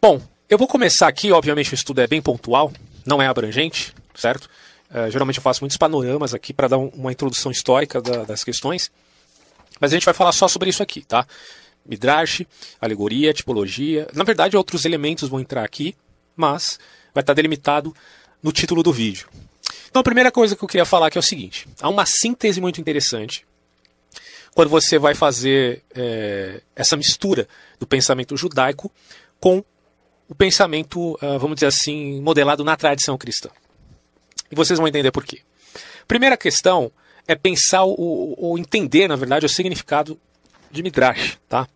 Bom, eu vou começar aqui, obviamente o estudo é bem pontual, não é abrangente, certo? Uh, geralmente eu faço muitos panoramas aqui para dar um, uma introdução histórica da, das questões, mas a gente vai falar só sobre isso aqui, tá? Midrash, alegoria, tipologia. Na verdade, outros elementos vão entrar aqui, mas vai estar delimitado no título do vídeo. Então, a primeira coisa que eu queria falar aqui é o seguinte: há uma síntese muito interessante quando você vai fazer é, essa mistura do pensamento judaico com o pensamento, uh, vamos dizer assim, modelado na tradição cristã. E vocês vão entender por quê. Primeira questão é pensar ou entender, na verdade, o significado de Midrash, tá?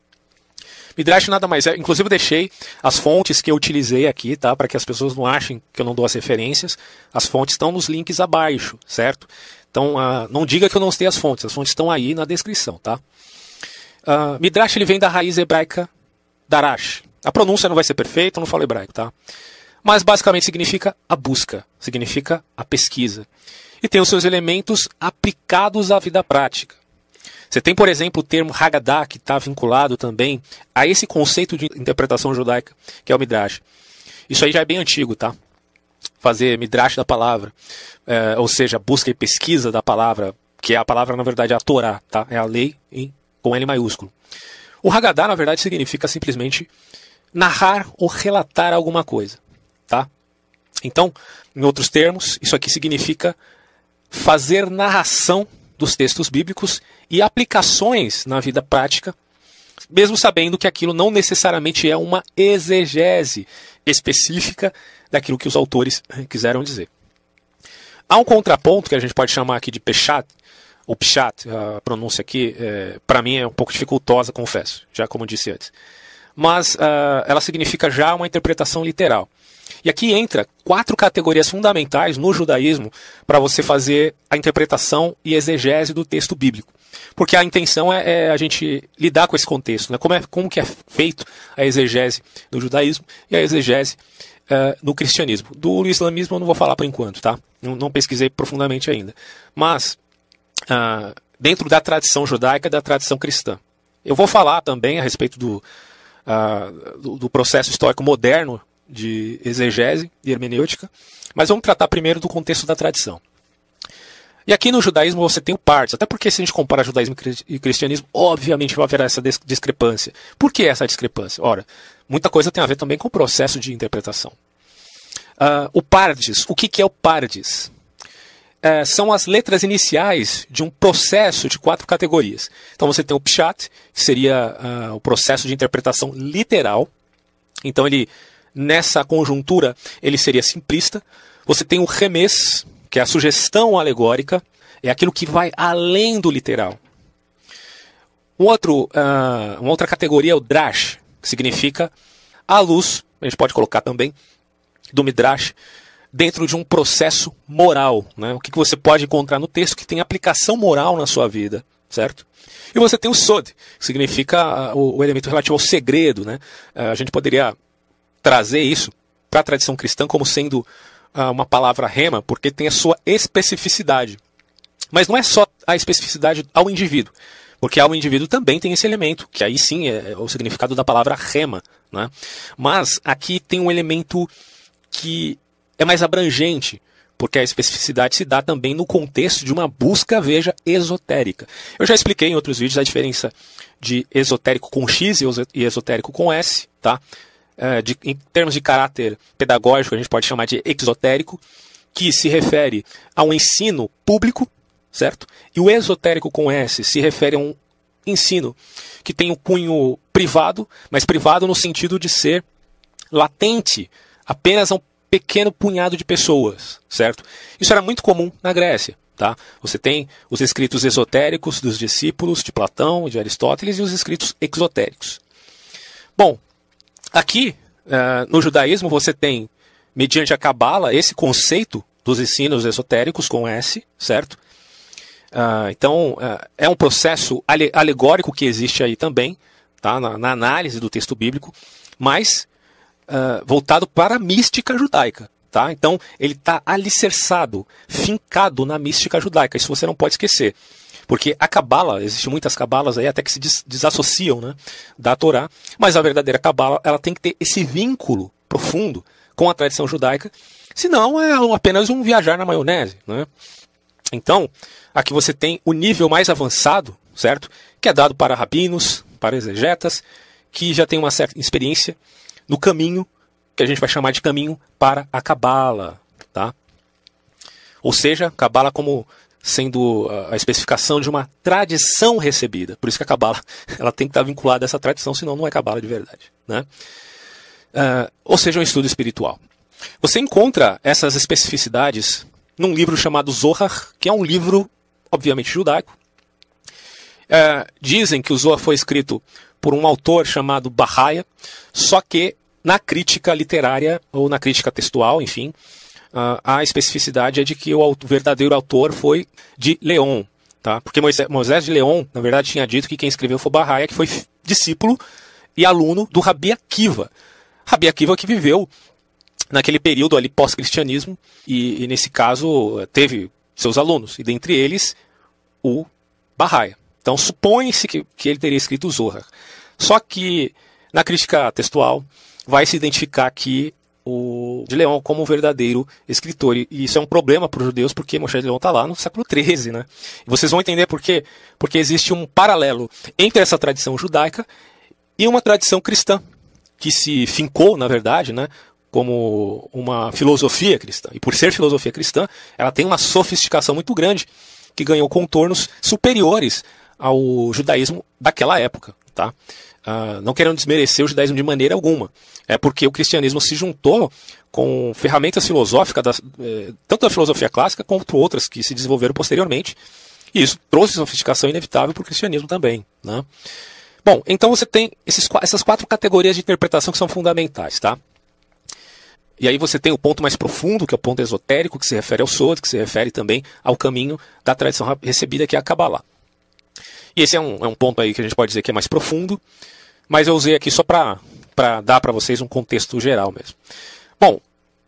Midrash nada mais é, inclusive eu deixei as fontes que eu utilizei aqui, tá, para que as pessoas não achem que eu não dou as referências. As fontes estão nos links abaixo, certo? Então, uh, não diga que eu não sei as fontes, as fontes estão aí na descrição, tá? Uh, Midrash ele vem da raiz hebraica darash, a pronúncia não vai ser perfeita, eu não falo hebraico, tá? Mas basicamente significa a busca, significa a pesquisa. E tem os seus elementos aplicados à vida prática. Você tem, por exemplo, o termo Haggadah, que está vinculado também a esse conceito de interpretação judaica, que é o Midrash. Isso aí já é bem antigo, tá? Fazer Midrash da palavra, é, ou seja, busca e pesquisa da palavra, que é a palavra, na verdade, é a Torá, tá? É a lei em, com L maiúsculo. O Haggadah, na verdade, significa simplesmente narrar ou relatar alguma coisa, tá? Então, em outros termos, isso aqui significa fazer narração dos textos bíblicos e aplicações na vida prática, mesmo sabendo que aquilo não necessariamente é uma exegese específica daquilo que os autores quiseram dizer. Há um contraponto que a gente pode chamar aqui de Peshat, ou Pshat, a pronúncia aqui, é, para mim é um pouco dificultosa, confesso, já como disse antes mas uh, ela significa já uma interpretação literal. E aqui entra quatro categorias fundamentais no judaísmo para você fazer a interpretação e exegese do texto bíblico. Porque a intenção é, é a gente lidar com esse contexto, né? como, é, como que é feito a exegese do judaísmo e a exegese uh, no cristianismo. Do islamismo eu não vou falar por enquanto, tá? Não, não pesquisei profundamente ainda. Mas, uh, dentro da tradição judaica e da tradição cristã. Eu vou falar também a respeito do, do, do, processo histórico moderno de exegese e hermenêutica, mas vamos tratar primeiro do contexto da tradição. E aqui no judaísmo você tem partes, até porque se a gente compara judaísmo e cristianismo, obviamente vai haver essa discrepância. Por que essa discrepância? Ora, muita coisa tem a ver também com o processo de interpretação. Uh, o pardes, o que, que é o pardes? É, são as letras iniciais de um processo de quatro categorias. Então você tem o Pshat, que seria uh, o processo de interpretação literal. Então ele, nessa conjuntura, ele seria simplista. Você tem o Remes, que é a sugestão alegórica, é aquilo que vai além do literal. Um outro, uh, uma outra categoria é o Drash, que significa a luz, a gente pode colocar também, do Midrash, dentro de um processo moral. Né? O que, você pode encontrar no texto que tem aplicação moral na sua vida, certo? E você tem o Sod, que significa ah, o, elemento relativo ao segredo. Né? Ah, a gente poderia trazer isso para a tradição cristã como sendo uh, uma palavra rema, porque tem a sua especificidade. Mas não é só a especificidade ao indivíduo, porque ao indivíduo também tem esse elemento, que aí sim é o significado da palavra rema. Né? Mas aqui tem um elemento que é mais abrangente, porque a especificidade se dá também no contexto de uma busca, veja, esotérica. Eu já expliquei em outros vídeos a diferença de esotérico com X e esotérico com S, tá? É, de, em termos de caráter pedagógico, a gente pode chamar de exotérico, que se refere a um ensino público, certo? E o esotérico com S se refere a um ensino que tem um cunho privado, mas privado no sentido de ser latente apenas a um pequeno punhado de pessoas, certo? Isso era muito comum na Grécia. Tá? Você tem os escritos esotéricos dos discípulos de Platão e de Aristóteles e os escritos exotéricos. Bom, aqui uh, no judaísmo você tem, mediante a Cabala, esse conceito dos ensinos esotéricos com S, certo? Uh, então, uh, é um processo alegórico que existe aí também, tá? na, na análise do texto bíblico, mas uh, voltado para a mística judaica. Tá? Então, ele está alicerçado, fincado na mística judaica. Isso você não pode esquecer. Porque a Cabala, existem muitas Cabalas aí até que se des desassociam né, da Torá, mas a verdadeira Cabala ela tem que ter esse vínculo profundo com a tradição judaica, senão é apenas um viajar na maionese. Né? Então, aqui você tem o nível mais avançado, certo? Que é dado para rabinos, para exegetas, que já tem uma certa experiência no caminho que a gente vai chamar de caminho para a Cabala, tá? Ou seja, Cabala como sendo a especificação de uma tradição recebida. Por isso que a Cabala ela tem que estar vinculada a essa tradição, senão não é Cabala de verdade. Né? Uh, ou seja, um estudo espiritual. Você encontra essas especificidades num livro chamado Zohar, que é um livro, obviamente, judaico. Uh, dizem que o Zohar foi escrito por um autor chamado Bahaya, só que na crítica literária ou na crítica textual, enfim, uh, a especificidade é de que o verdadeiro autor foi de Leon. Tá? Porque Moisés, Moisés de Leon, na verdade, tinha dito que quem escreveu foi Barraia, que foi discípulo e aluno do Rabi Akiva. Rabi Akiva que viveu naquele período ali pós-cristianismo e, e, nesse caso teve seus alunos, e dentre eles o Barraia. Então supõe-se que, que ele teria escrito Zohar. Só que na crítica textual vai se identificar que o de Leão como um verdadeiro escritor. E isso é um problema para os judeus, porque Moshe de Leão está lá no século XIII. Né? E vocês vão entender por quê. Porque existe um paralelo entre essa tradição judaica e uma tradição cristã, que se fincou, na verdade, né, como uma filosofia cristã. E por ser filosofia cristã, ela tem uma sofisticação muito grande, que ganhou contornos superiores ao judaísmo daquela época. Tá? Uh, não querendo desmerecer o judaísmo de maneira alguma. É porque o cristianismo se juntou com ferramentas filosóficas, eh, tanto da filosofia clássica quanto outras que se desenvolveram posteriormente. E isso trouxe sofisticação inevitável para o cristianismo também. Né? Bom, então você tem esses, essas quatro categorias de interpretação que são fundamentais. Tá? E aí você tem o ponto mais profundo, que é o ponto esotérico, que se refere ao Sod, que se refere também ao caminho da tradição recebida, que é a Kabbalah. E esse é um, é um ponto aí que a gente pode dizer que é mais profundo, mas eu usei aqui só para dar para vocês um contexto geral mesmo. Bom,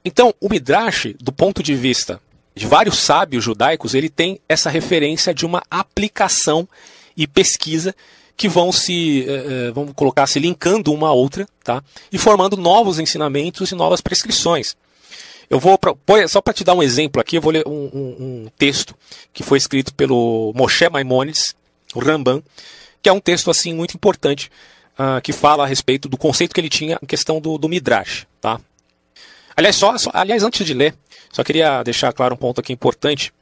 então o Midrash, do ponto de vista de vários sábios judaicos, ele tem essa referência de uma aplicação e pesquisa que vão se, eh, eh vamos colocar, se linkando uma a outra, tá? E formando novos ensinamentos e novas prescrições. Eu vou, pra, só para te dar um exemplo aqui, eu vou ler um, um, um, texto que foi escrito pelo Moshe Maimonides, Ramban, que é um texto assim muito importante uh, que fala a respeito do conceito que ele tinha em questão do, do Midrash. Tá? Aliás, só, só, aliás, antes de ler, só queria deixar claro um ponto aqui importante,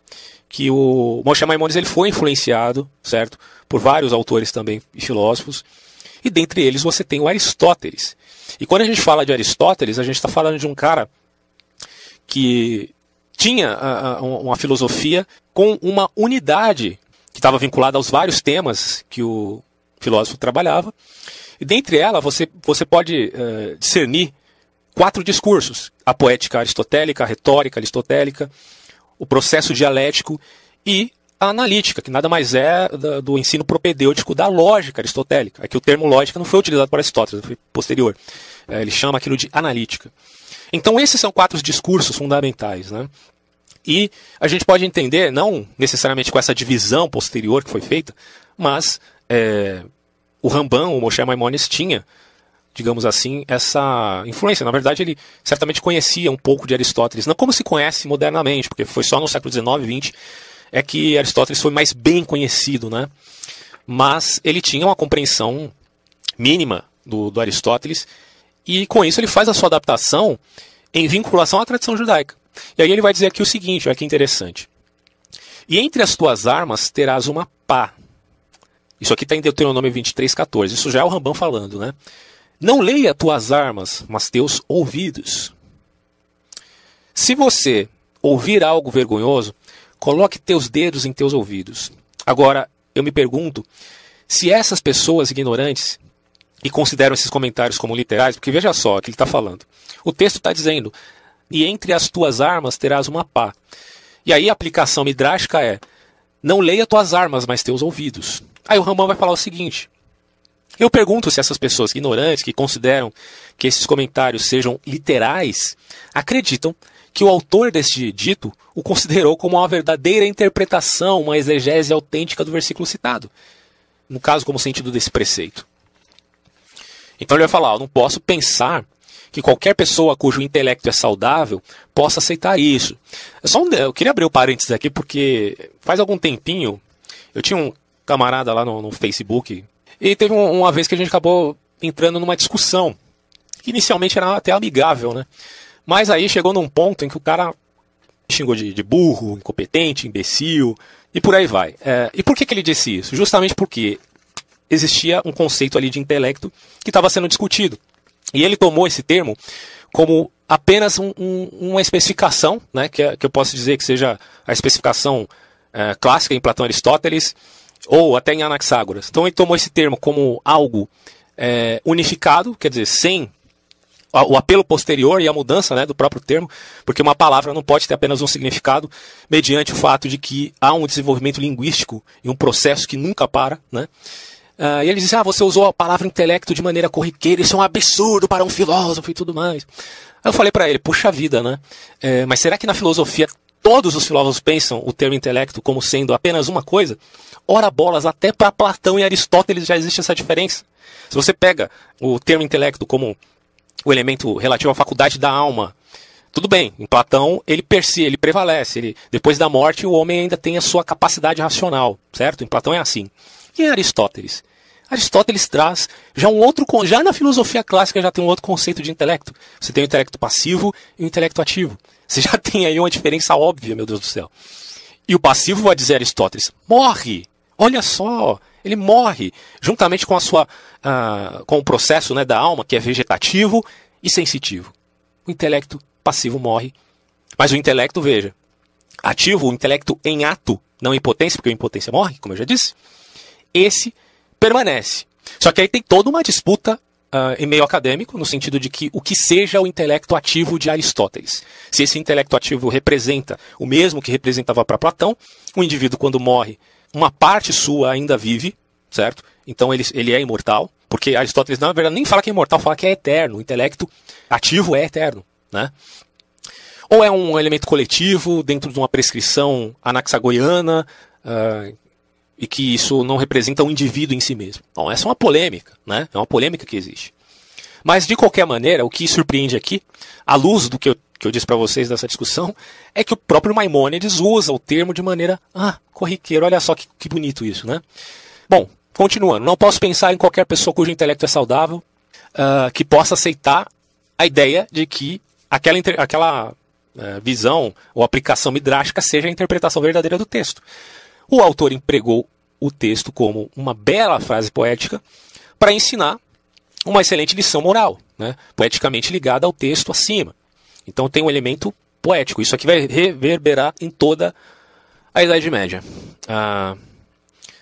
que o Moshe Maimonides ele foi influenciado, certo, por vários autores também e filósofos, e dentre eles você tem o Aristóteles. E quando a gente fala de Aristóteles, a gente está falando de um cara que tinha uh, uma filosofia com uma unidade estava vinculada aos vários temas que o filósofo trabalhava. E dentre ela, você, você pode uh, discernir quatro discursos: a poética aristotélica, a retórica aristotélica, o processo dialético e a analítica, que nada mais é do, ensino propedêutico da lógica aristotélica. Aqui o termo lógica não foi utilizado por Aristóteles, foi posterior. É, ele chama aquilo de analítica. Então esses são quatro discursos fundamentais. Né? E a gente pode entender, não necessariamente com essa divisão posterior que foi feita, mas é, o Ramban, o Moshe Maimonides, tinha, digamos assim, essa influência. Na verdade, ele certamente conhecia um pouco de Aristóteles, não como se conhece modernamente, porque foi só no século XIX e XX é que Aristóteles foi mais bem conhecido, né? Mas ele tinha uma compreensão mínima do, do Aristóteles e com isso ele faz a sua adaptação em vinculação à tradição judaica. E aí ele vai dizer aqui o seguinte, olha que interessante. E entre as tuas armas terás uma pá. Isso aqui está em Deuteronômio 23, 14. Isso já é o Rambam falando, né? Não leia tuas armas, mas teus ouvidos. Se você ouvir algo vergonhoso, coloque teus dedos em teus ouvidos. Agora, eu me pergunto se essas pessoas ignorantes e consideram esses comentários como literais, porque veja só o que ele está falando. O texto está dizendo: e entre as tuas armas terás uma pá. E aí a aplicação midrástica é: não leia tuas armas, mas teus ouvidos. Aí o Ramão vai falar o seguinte: eu pergunto se essas pessoas ignorantes que consideram que esses comentários sejam literais acreditam que o autor deste dito o considerou como uma verdadeira interpretação, uma exegese autêntica do versículo citado. No caso, como sentido desse preceito. Então ele vai falar: eu não posso pensar que qualquer pessoa cujo intelecto é saudável possa aceitar isso. Eu, só um, eu queria abrir o um parênteses aqui porque faz algum tempinho eu tinha um camarada lá no, no Facebook e teve um, uma vez que a gente acabou entrando numa discussão que inicialmente era até amigável, né? Mas aí chegou num ponto em que o cara xingou de, de burro, incompetente, imbecil e por aí vai. É, e por que, que ele disse isso? Justamente porque existia um conceito ali de intelecto que estava sendo discutido. E ele tomou esse termo como apenas um, um, uma especificação, né, que, é, que, eu posso dizer que seja a especificação é, clássica em Platão e Aristóteles, ou até em Anaxágoras. Então ele tomou esse termo como algo é, unificado, quer dizer, sem o apelo posterior e a mudança né, do próprio termo, porque uma palavra não pode ter apenas um significado, mediante o fato de que há um desenvolvimento linguístico e um processo que nunca para. Né? Uh, e ele diz: Ah, você usou a palavra intelecto de maneira corriqueira, isso é um absurdo para um filósofo e tudo mais. Aí eu falei para ele: Puxa vida, né? É, mas será que na filosofia todos os filósofos pensam o termo intelecto como sendo apenas uma coisa? Ora bolas, até para Platão e Aristóteles já existe essa diferença. Se você pega o termo intelecto como o elemento relativo à faculdade da alma. Tudo bem, em Platão ele persi, ele prevalece. Ele, depois da morte, o homem ainda tem a sua capacidade racional, certo? Em Platão é assim. E em Aristóteles? Aristóteles traz já um outro, já na filosofia clássica já tem um outro conceito de intelecto. Você tem o intelecto passivo e o intelecto ativo. Você já tem aí uma diferença óbvia, meu Deus do céu. E o passivo, vai dizer Aristóteles, morre. Olha só, ele morre juntamente com a sua uh, com o processo né, da alma que é vegetativo e sensitivo. O intelecto passivo morre, mas o intelecto, veja, ativo, o intelecto em ato, não em potência, porque a impotência morre, como eu já disse, esse permanece. Só que aí tem toda uma disputa uh, em meio acadêmico, no sentido de que o que seja o intelecto ativo de Aristóteles. Se esse intelecto ativo representa o mesmo que representava para Platão, o indivíduo, quando morre, uma parte sua ainda vive, certo? Então ele, ele é imortal, porque Aristóteles, na verdade, nem fala que é imortal, fala que é eterno. O intelecto ativo é eterno, né? Ou é um elemento coletivo dentro de uma prescrição anaxagoiana, uh, e que isso não representa um indivíduo em si mesmo. Bom, essa é uma polêmica, né? É uma polêmica que existe. Mas, de qualquer maneira, o que surpreende aqui, à luz do que eu, que eu disse para vocês dessa discussão, é que o próprio Maimônides usa o termo de maneira, ah, corriqueiro, olha só que, que bonito isso, né? Bom, continuando, não posso pensar em qualquer pessoa cujo intelecto é saudável uh, que possa aceitar a ideia de que aquela, aquela uh, visão ou aplicação midrástica seja a interpretação verdadeira do texto. O autor empregou o texto como uma bela frase poética para ensinar uma excelente lição moral, né? poeticamente ligada ao texto acima. Então tem um elemento poético. Isso aqui vai reverberar em toda a Idade Média. Ah,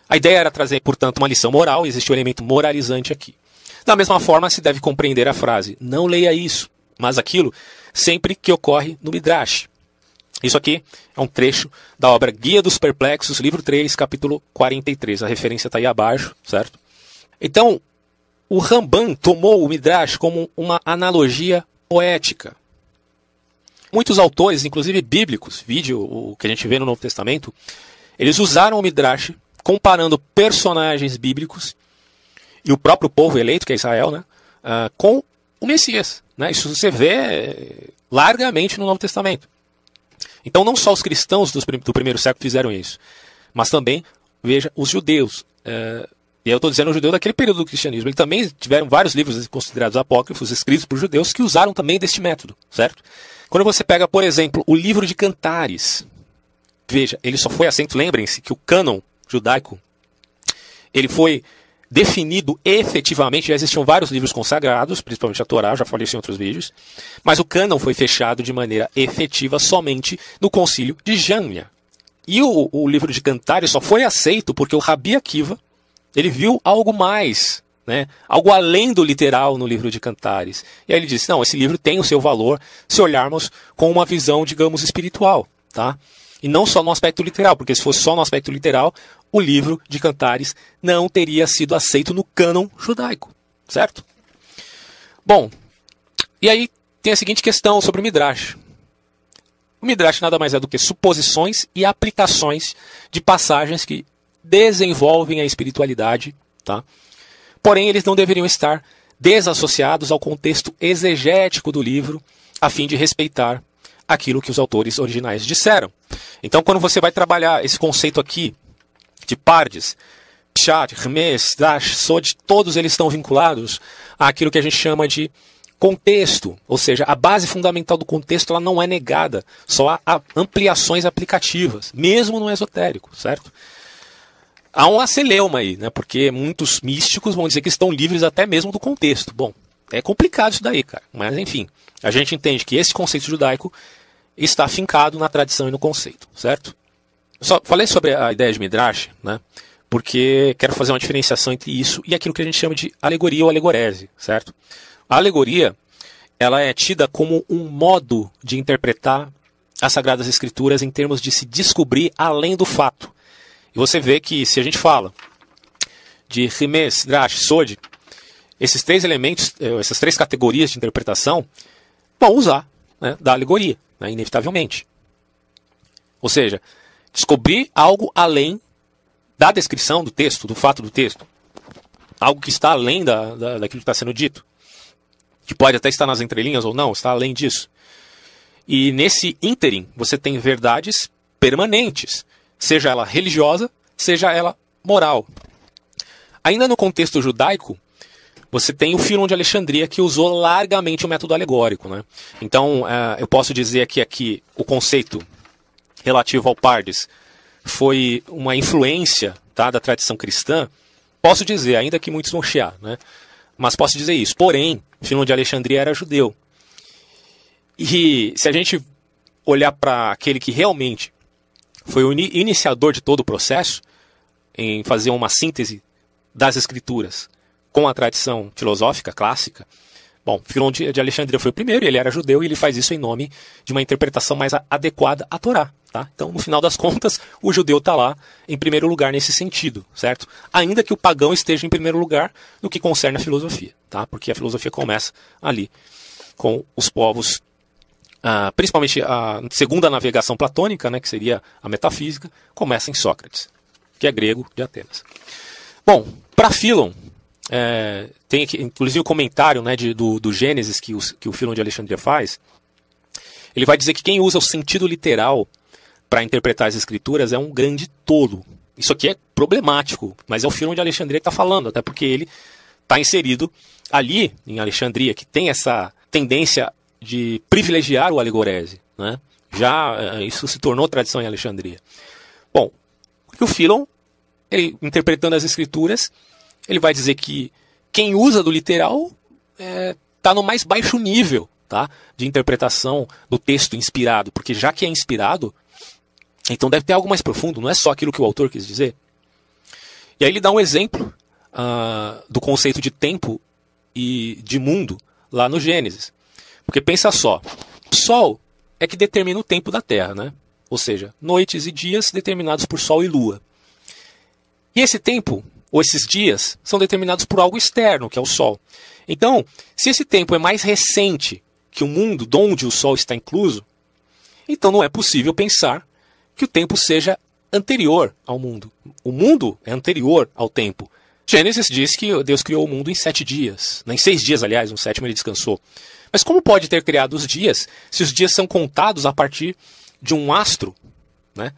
a ideia era trazer, portanto, uma lição moral, existe um elemento moralizante aqui. Da mesma forma, se deve compreender a frase: não leia isso, mas aquilo, sempre que ocorre no Midrash. Isso aqui é um trecho da obra Guia dos Perplexos, livro 3, capítulo 43. A referência está aí abaixo, certo? Então, o Ramban tomou o Midrash como uma analogia poética. Muitos autores, inclusive bíblicos, vídeo o que a gente vê no Novo Testamento, eles usaram o Midrash comparando personagens bíblicos e o próprio povo eleito, que é Israel, né, uh, com o Messias. Né? Isso você vê largamente no Novo Testamento. Então, não só os cristãos do primeiro século fizeram isso, mas também, veja, os judeus. Uh, e eu estou dizendo o judeu daquele período do cristianismo. Eles também tiveram vários livros considerados apócrifos, escritos por judeus, que usaram também deste método, certo? Quando você pega, por exemplo, o livro de Cantares, veja, ele só foi aceito, lembrem-se que o cânon judaico, ele foi definido efetivamente, já existiam vários livros consagrados, principalmente a Torá, já falei isso em outros vídeos, mas o cânon foi fechado de maneira efetiva somente no concílio de Jâmnia. E o, o livro de Cantares só foi aceito porque o Rabi Akiva, ele viu algo mais, né? algo além do literal no livro de Cantares. E aí ele disse: não, esse livro tem o seu valor se olharmos com uma visão, digamos, espiritual. Tá? E não só no aspecto literal, porque se fosse só no aspecto literal, o livro de Cantares não teria sido aceito no cânon judaico. Certo? Bom, e aí tem a seguinte questão sobre o Midrash. O Midrash nada mais é do que suposições e aplicações de passagens que desenvolvem a espiritualidade, tá? Porém, eles não deveriam estar desassociados ao contexto exegético do livro, a fim de respeitar aquilo que os autores originais disseram. Então, quando você vai trabalhar esse conceito aqui de pardes, Pshat, Hermes, Dash, Sod, todos eles estão vinculados àquilo que a gente chama de contexto, ou seja, a base fundamental do contexto ela não é negada, só há ampliações aplicativas, mesmo no esotérico, certo? Há um aceleuma aí, né? Porque muitos místicos vão dizer que estão livres até mesmo do contexto. Bom, é complicado isso daí, cara. Mas enfim, a gente entende que esse conceito judaico está fincado na tradição e no conceito, certo? Só falei sobre a ideia de Midrash, né? Porque quero fazer uma diferenciação entre isso e aquilo que a gente chama de alegoria ou alegorese, certo? A alegoria, ela é tida como um modo de interpretar as Sagradas Escrituras em termos de se descobrir além do fato. E você vê que se a gente fala de Rimes, Drash, Sod, esses três elementos, eh, essas três categorias de interpretação, vão usar né, da alegoria, né, inevitavelmente. Ou seja, descobrir algo além da descrição do texto, do fato do texto. Algo que está além da, da, daquilo que está sendo dito que pode até estar nas entrelinhas ou não, está além disso. E nesse ínterim, você tem verdades permanentes, seja ela religiosa, seja ela moral. Ainda no contexto judaico, você tem o Filon de Alexandria que usou largamente o método alegórico. Né? Então, uh, eu posso dizer que aqui o conceito relativo ao Pardes foi uma influência tá, da tradição cristã. Posso dizer, ainda que muitos vão chiar, né? mas posso dizer isso. Porém, Filon de Alexandria era judeu. E se a gente olhar para aquele que realmente foi o iniciador de todo o processo, em fazer uma síntese das escrituras com a tradição filosófica clássica, bom, Filon de Alexandria foi o primeiro, ele era judeu e ele faz isso em nome de uma interpretação mais adequada à Torá. Tá? Então, no final das contas, o judeu está lá em primeiro lugar nesse sentido, certo? Ainda que o pagão esteja em primeiro lugar no que concerne a filosofia, tá? porque a filosofia começa ali com os povos, ah, principalmente a segunda navegação platônica, né, que seria a metafísica, começa em Sócrates, que é grego de Atenas. Bom, para Filon, é, tem inclusive o comentário né, de, do, do Gênesis que, os, que o Filon de Alexandria faz, ele vai dizer que quem usa o sentido literal para interpretar as escrituras é um grande tolo. Isso aqui é problemático, mas é o filme de Alexandria que está falando, até porque ele está inserido ali em Alexandria, que tem essa tendência de privilegiar o alegorese. Né? Já eh, isso se tornou tradição em Alexandria. Bom, o Filon, ele, interpretando as escrituras, ele vai dizer que quem usa do literal está é, tá no mais baixo nível tá, de interpretação do texto inspirado, porque já que é inspirado, então deve ter algo mais profundo, não é só aquilo que o autor quis dizer. E aí ele dá um exemplo uh, do conceito de tempo e de mundo lá no Gênesis. Porque pensa só, Sol é que determina o tempo da Terra, né? Ou seja, noites e dias determinados por Sol e Lua. E esse tempo, ou esses dias, são determinados por algo externo, que é o Sol. Então, se esse tempo é mais recente que o mundo onde o Sol está incluso, então não é possível pensar que o tempo seja anterior ao mundo. O mundo é anterior ao tempo. Gênesis diz que Deus criou o mundo em sete dias. Em seis dias, aliás, no sétimo ele descansou. Mas como pode ter criado os dias se os dias são contados a partir de um astro, né?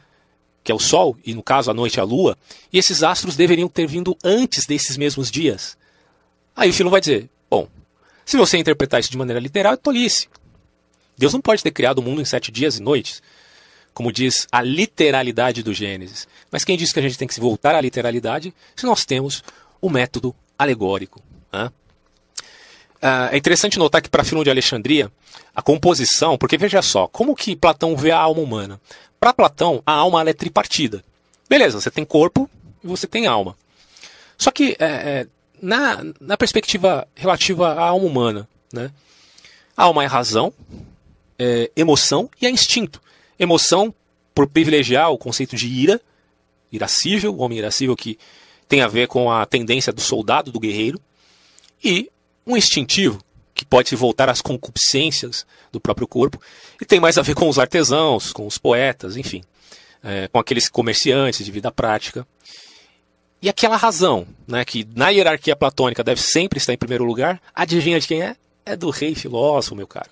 Que é o Sol, e no caso a noite a Lua, e esses astros deveriam ter vindo antes desses mesmos dias? Aí o filho vai dizer: bom, se você interpretar isso de maneira literal, é tolice. Deus não pode ter criado o mundo em sete dias e noites como diz a literalidade do Gênesis. Mas quem diz que a gente tem que se voltar à literalidade se nós temos o método alegórico? Né? é interessante notar que para Filon de Alexandria, a composição, porque veja só, como que Platão vê a alma humana? Para Platão, a alma é tripartida. Beleza, você tem corpo e você tem alma. Só que é, é, na, na perspectiva relativa à alma humana, né, a alma é razão, é emoção e é instinto. Emoção, por privilegiar o conceito de ira, irascível, o homem irascível que tem a ver com a tendência do soldado, do guerreiro, e um instintivo, que pode voltar às concupiscências do próprio corpo, e tem mais a ver com os artesãos, com os poetas, enfim, é, com aqueles comerciantes de vida prática. E aquela razão, né, que na hierarquia platônica deve sempre estar em primeiro lugar, adivinha de quem é? É do rei filósofo, meu caro.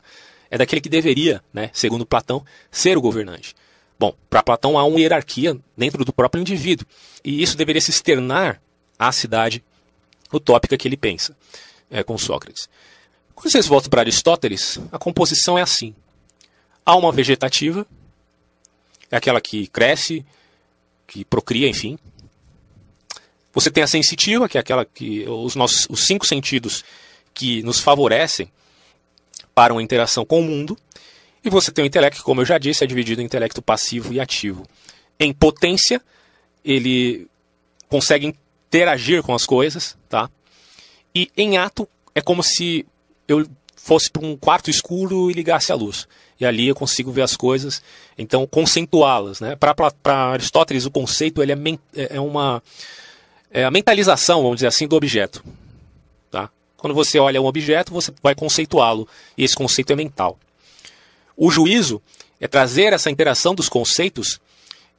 É daquele que deveria, né, segundo Platão, ser o governante. Bom, para Platão há uma hierarquia dentro do próprio indivíduo, e isso deveria se externar à cidade utópica que ele pensa, é, com Sócrates. Quando vocês voltam para Aristóteles, a composição é assim: alma vegetativa, é aquela que cresce, que procria, enfim, você tem a sensitiva, que é aquela que os nossos os cinco sentidos que nos favorecem para uma interação com o mundo. E você tem o intelecto, que, como eu já disse, é dividido em intelecto passivo e ativo. Em potência, ele consegue interagir com as coisas, tá? E em ato, é como se eu fosse para um quarto escuro e ligasse a luz. E ali eu consigo ver as coisas, então conceituá-las. Né? Para Aristóteles, o conceito ele é, é, é uma é a mentalização, vamos dizer assim, do objeto. Tá? Quando você olha um objeto, você vai conceituá-lo, e esse conceito é mental. O juízo é trazer essa interação dos conceitos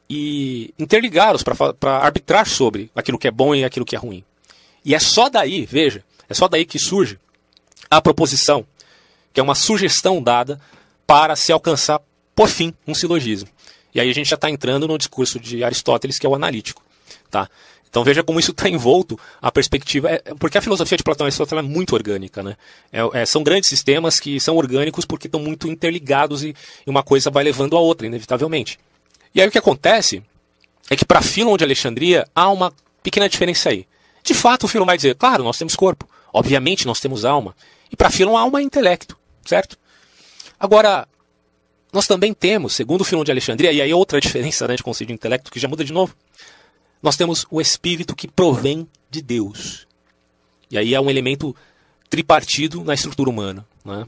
e interligá-los para arbitrar sobre aquilo que é bom e aquilo que é ruim. E é só daí, veja, é só daí que surge a proposição, que é uma sugestão dada para se alcançar, por fim, um silogismo. E aí a gente já está entrando no discurso de Aristóteles, que é o analítico. Tá? Então veja como isso está envolto a perspectiva. É, porque a filosofia de Platão e Aristóteles é muito orgânica. Né? É, é, são grandes sistemas que são orgânicos porque estão muito interligados e, e, uma coisa vai levando a outra, inevitavelmente. E aí o que acontece é que para Filon de Alexandria há uma pequena diferença aí. De fato, o Filon vai dizer, claro, nós temos corpo. Obviamente nós temos alma. E para Filon, alma é intelecto, certo? Agora, nós também temos, segundo o Filon de Alexandria, e aí outra diferença né, de conceito de intelecto que já muda de novo, nós temos o espírito que provém de Deus. E aí é um elemento tripartido na estrutura humana. Né?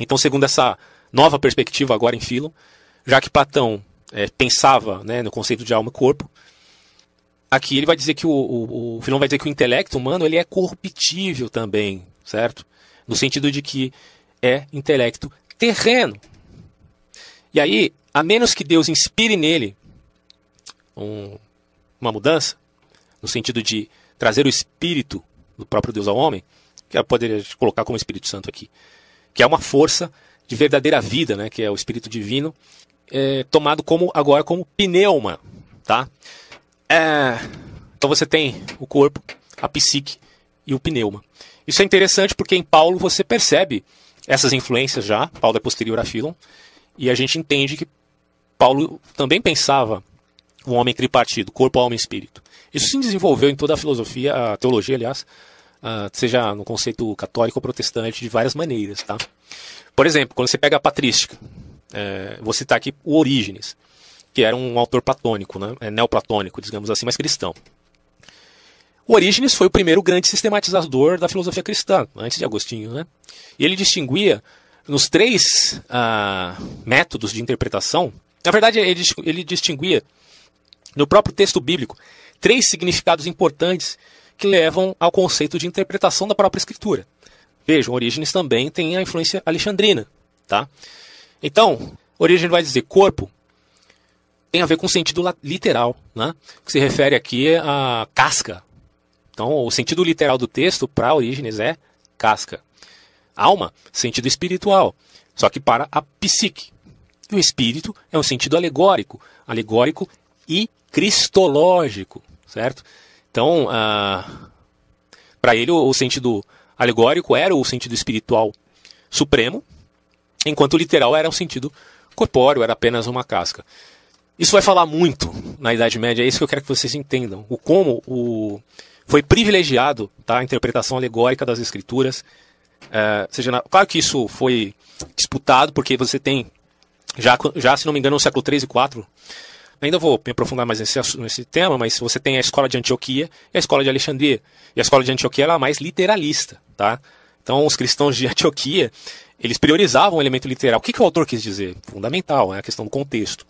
Então, segundo essa nova perspectiva agora em Philon, já que Platão é, pensava né, no conceito de alma e corpo, aqui ele vai dizer que o, o, o Filon vai dizer que o intelecto humano ele é corruptível também, certo? No sentido de que é intelecto terreno. E aí, a menos que Deus inspire nele um, uma mudança, no sentido de trazer o espírito do próprio Deus ao homem, que eu poderia colocar como Espírito Santo aqui, que é uma força de verdadeira vida, né, que é o Espírito Divino, é, tomado como agora como pneuma, tá? É, então você tem o corpo, a psique e o pneuma. Isso é interessante porque em Paulo você percebe essas influências já. Paulo é posterior a Filon e a gente entende que Paulo também pensava um homem tripartido, corpo, alma e espírito. Isso se desenvolveu em toda a filosofia, a teologia, aliás, uh, seja no conceito católico ou protestante, de várias maneiras. Tá? Por exemplo, quando você pega a patrística, é, vou citar aqui o Orígenes, que era um autor platônico, né, é, neoplatônico, digamos assim, mas cristão. O Orígenes foi o primeiro grande sistematizador da filosofia cristã, antes de Agostinho. Né? E ele distinguia nos três uh, métodos de interpretação, na verdade, ele, ele distinguia no próprio texto bíblico, três significados importantes que levam ao conceito de interpretação da própria escritura. Vejam, Orígenes também tem a influência alexandrina. Tá? Então, Orígenes vai dizer corpo tem a ver com sentido literal, né? que se refere aqui à casca. Então, o sentido literal do texto para Orígenes é casca. Alma, sentido espiritual, só que para a psique. E o espírito é um sentido alegórico, alegórico e cristológico, certo? Então, ah, para ele, o, o sentido alegórico era o sentido espiritual supremo, enquanto o literal era um sentido corpóreo, era apenas uma casca. Isso vai falar muito na Idade Média, é isso que eu quero que vocês entendam. O como o, foi privilegiado tá, a interpretação alegórica das escrituras. É, seja na, claro que isso foi disputado, porque você tem, já, já se não me engano, no século 3 e 4, Ainda vou me aprofundar mais nesse, nesse tema, mas você tem a escola de Antioquia e a escola de Alexandria. E a escola de Antioquia era mais literalista, tá? Então, os cristãos de Antioquia, eles priorizavam o elemento literal. O que, que o autor quis dizer? Fundamental, é a questão do contexto.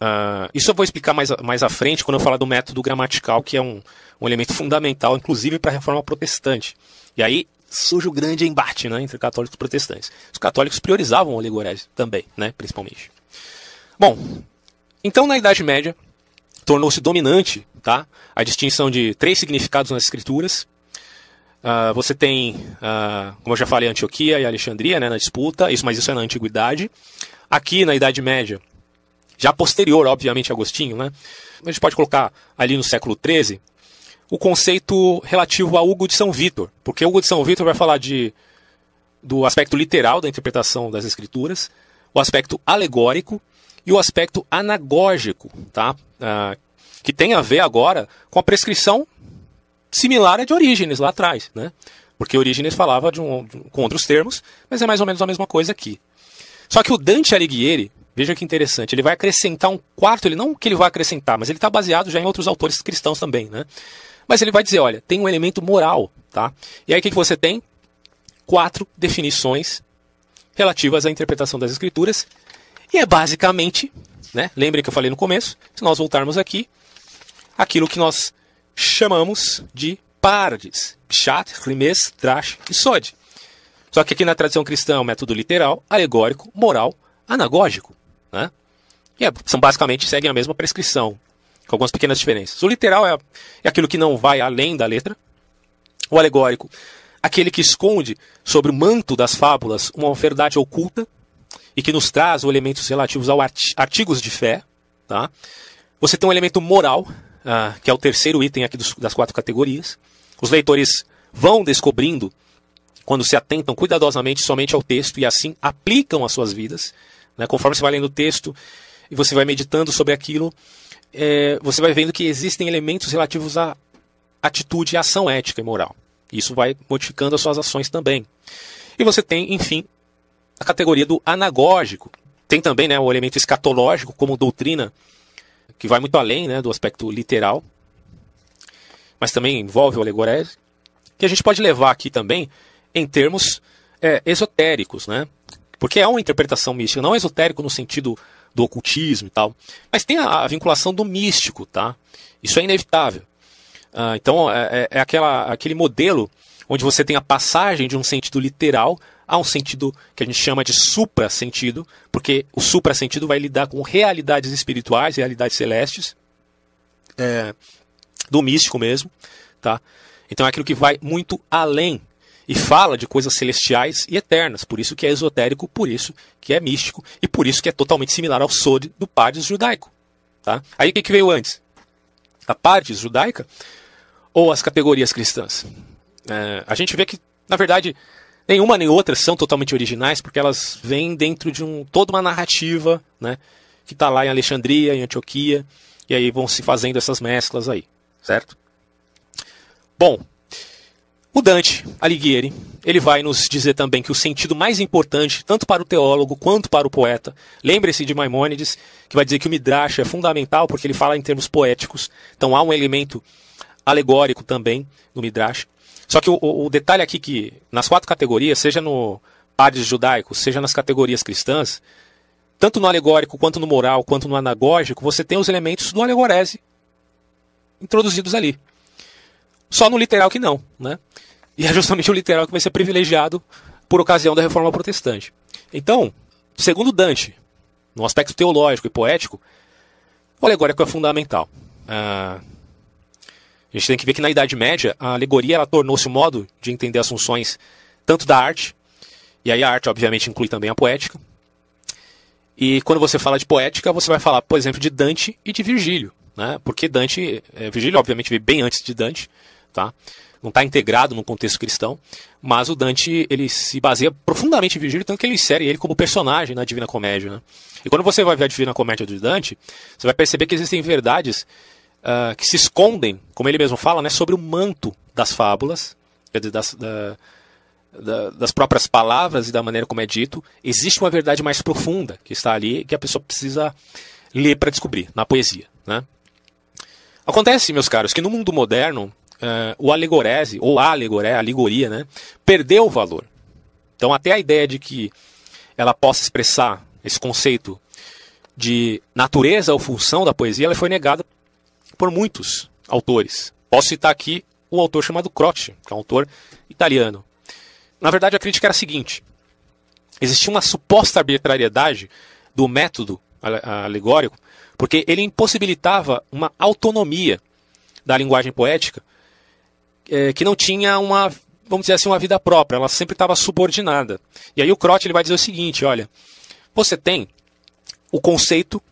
Uh, isso eu vou explicar mais, mais à frente quando eu falar do método gramatical, que é um, um elemento fundamental, inclusive para a reforma protestante. E aí, surge o grande embate né, entre católicos e protestantes. Os católicos priorizavam o alegorese também, né, principalmente. Bom, então na Idade Média tornou-se dominante tá, a distinção de três significados nas escrituras. Uh, você tem, uh, como eu já falei, Antioquia e Alexandria né, na disputa, isso, mas isso é na Antiguidade. Aqui na Idade Média, já posterior, obviamente, a Agostinho, né, a gente pode colocar ali no século XIII, o conceito relativo a Hugo de São Vítor, porque Hugo de São Vítor vai falar de, do aspecto literal da interpretação das escrituras, o aspecto alegórico e o aspecto anagógico, tá? Ah, que tem a ver agora com a prescrição similar à de Orígenes lá atrás, né? Porque Orígenes falava de um, de, com outros termos, mas é mais ou menos a mesma coisa aqui. Só que o Dante Alighieri, veja que interessante, ele vai acrescentar um quarto, ele não que ele vai acrescentar, mas ele está baseado já em outros autores cristãos também, né? Mas ele vai dizer, olha, tem um elemento moral, tá? E aí o que, que você tem? Quatro definições relativas à interpretação das escrituras. E é basicamente, né? Lembrem que eu falei no começo, se nós voltarmos aqui, aquilo que nós chamamos de pardes, pshat, rimes, drash e sod. Só que aqui na tradição cristã é um método literal, alegórico, moral, anagógico. Né? E é, são basicamente seguem a mesma prescrição com algumas pequenas diferenças. O literal é, é aquilo que não vai além da letra. O alegórico, aquele que esconde sobre o manto das fábulas uma verdade oculta e que nos traz elementos relativos aos artigos de fé. Tá? Você tem um elemento moral, uh, que é o terceiro item aqui dos, das quatro categorias. Os leitores vão descobrindo, quando se atentam cuidadosamente somente ao texto e assim aplicam as suas vidas. Né? Conforme você vai lendo o texto e você vai meditando sobre aquilo, é, você vai vendo que existem elementos relativos à atitude e ação ética e moral. Isso vai modificando as suas ações também. E você tem, enfim, a categoria do anagógico. Tem também né, o elemento escatológico como doutrina, que vai muito além né, do aspecto literal, mas também envolve o alegorese, que a gente pode levar aqui também em termos é, esotéricos, né? Porque é uma interpretação mística, não esotérico no sentido do ocultismo e tal. Mas tem a, a vinculação do místico, tá? Isso é inevitável. Ah, então, é, é, é aquela, aquele modelo onde você tem a passagem de um sentido literal a um sentido que a gente chama de supra-sentido, porque o supra-sentido vai lidar com realidades espirituais, realidades celestes, é, do místico mesmo, tá? Então é aquilo que vai muito além e fala de coisas celestiais e eternas. Por isso que é esotérico, por isso que é místico e por isso que é totalmente similar ao Sod do Pardes judaico. Tá? Aí o que, que veio antes? A Pardes judaica ou as categorias cristãs? É, a gente vê que, na verdade, nenhuma nem outra são totalmente originais porque elas vêm dentro de um, toda uma narrativa né, que está lá em Alexandria, em Antioquia, e aí vão se fazendo essas mesclas aí, certo? Bom, o Dante Alighieri, ele vai nos dizer também que o sentido mais importante, tanto para o teólogo quanto para o poeta, lembre-se de Maimônides, que vai dizer que o Midrash é fundamental porque ele fala em termos poéticos, então há um elemento alegórico também no Midrash. Só que o, o detalhe aqui que nas quatro categorias, seja no Padres judaico, seja nas categorias cristãs, tanto no alegórico, quanto no moral, quanto no anagógico, você tem os elementos do alegorese introduzidos ali. Só no literal que não, né? E é justamente o literal que vai ser privilegiado por ocasião da reforma protestante. Então, segundo Dante, no aspecto teológico e poético, o alegórico é fundamental. Ah, a gente tem que ver que na Idade Média a alegoria tornou-se um modo de entender as funções tanto da arte, e aí a arte obviamente inclui também a poética. E quando você fala de poética, você vai falar, por exemplo, de Dante e de Virgílio, né? Porque Dante, é, Virgílio obviamente veio bem antes de Dante, tá? Não está integrado no contexto cristão, mas o Dante ele se baseia profundamente em Virgílio, tanto que ele insere ele como personagem na Divina Comédia. Né? E quando você vai ver a Divina Comédia de Dante, você vai perceber que existem verdades uh, que se escondem, como ele mesmo fala, né, sobre o manto das fábulas, das, da, da, das próprias palavras e da maneira como é dito. Existe uma verdade mais profunda que está ali que a pessoa precisa ler para descobrir na poesia. Né? Acontece, meus caros, que no mundo moderno uh, o alegorese, ou a alegoré, alegoria, né, perdeu o valor. Então, até a ideia de que ela possa expressar esse conceito de natureza ou função da poesia, ela foi negada por muitos autores. Posso citar aqui um autor chamado Croce, que é um autor italiano. Na verdade, a crítica era a seguinte: existia uma suposta arbitrariedade do método alegórico, porque ele impossibilitava uma autonomia da linguagem poética é, que não tinha uma, vamos dizer assim, uma vida própria, ela sempre estava subordinada. E aí o Croce ele vai dizer o seguinte: olha, você tem o conceito,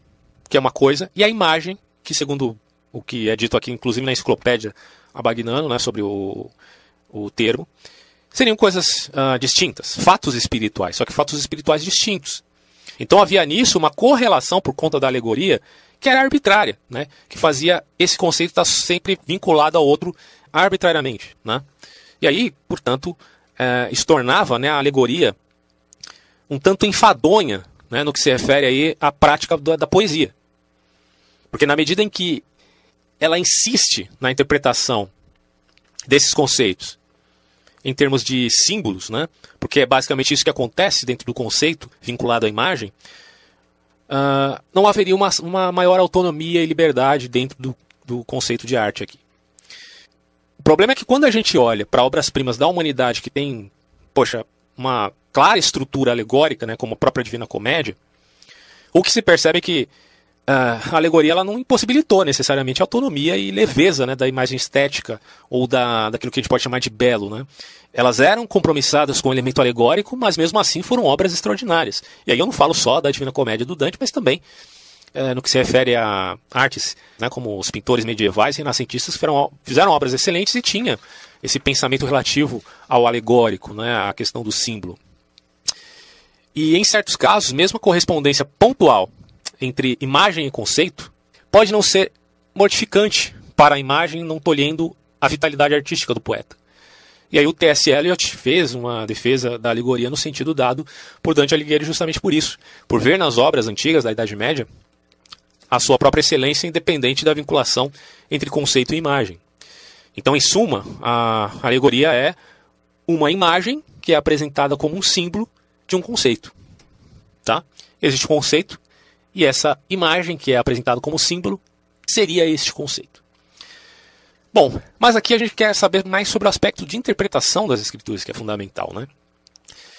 que é uma coisa, e a imagem, que segundo o que é dito aqui, inclusive na enciclopédia Abagnano, né, sobre o, o termo, seriam coisas uh, distintas, fatos espirituais, só que fatos espirituais distintos. Então havia nisso uma correlação por conta da alegoria que era arbitrária, né, que fazia esse conceito estar sempre vinculado ao outro arbitrariamente. Né? E aí, portanto, é, isso tornava né, a alegoria um tanto enfadonha né, no que se refere aí à prática da, da poesia. Porque na medida em que ela insiste na interpretação desses conceitos em termos de símbolos, né? porque é basicamente isso que acontece dentro do conceito vinculado à imagem, uh, não haveria uma, uma maior autonomia e liberdade dentro do, do conceito de arte aqui. Problema é que quando a gente olha para obras-primas da humanidade que tem, poxa, uma clara estrutura alegórica, né, como a própria Divina Comédia, o que se percebe é que uh, a alegoria ela não impossibilitou necessariamente a autonomia e leveza né, da imagem estética ou da, daquilo que a gente pode chamar de belo. Né? Elas eram compromissadas com o elemento alegórico, mas mesmo assim foram obras extraordinárias. E aí eu não falo só da Divina Comédia do Dante, mas também uh, no que se refere a artes, né, como os pintores medievais e renascentistas fizeram, fizeram obras excelentes e tinha esse pensamento relativo ao alegórico, né, à questão do símbolo. E em certos casos, mesmo a correspondência pontual entre imagem e conceito pode não ser mortificante para a imagem, não tolhendo a vitalidade artística do poeta. E aí o T.S. Eliot fez uma defesa da alegoria no sentido dado por Dante Alighieri justamente por isso, por ver nas obras antigas da Idade Média a sua própria excelência independente da vinculação entre conceito e imagem. Então, em suma, a alegoria é uma imagem que é apresentada como um símbolo de um conceito. Tá? Existe um conceito, e essa imagem que é apresentada como símbolo seria este conceito. Bom, mas aqui a gente quer saber mais sobre o aspecto de interpretação das escrituras, que é fundamental, né?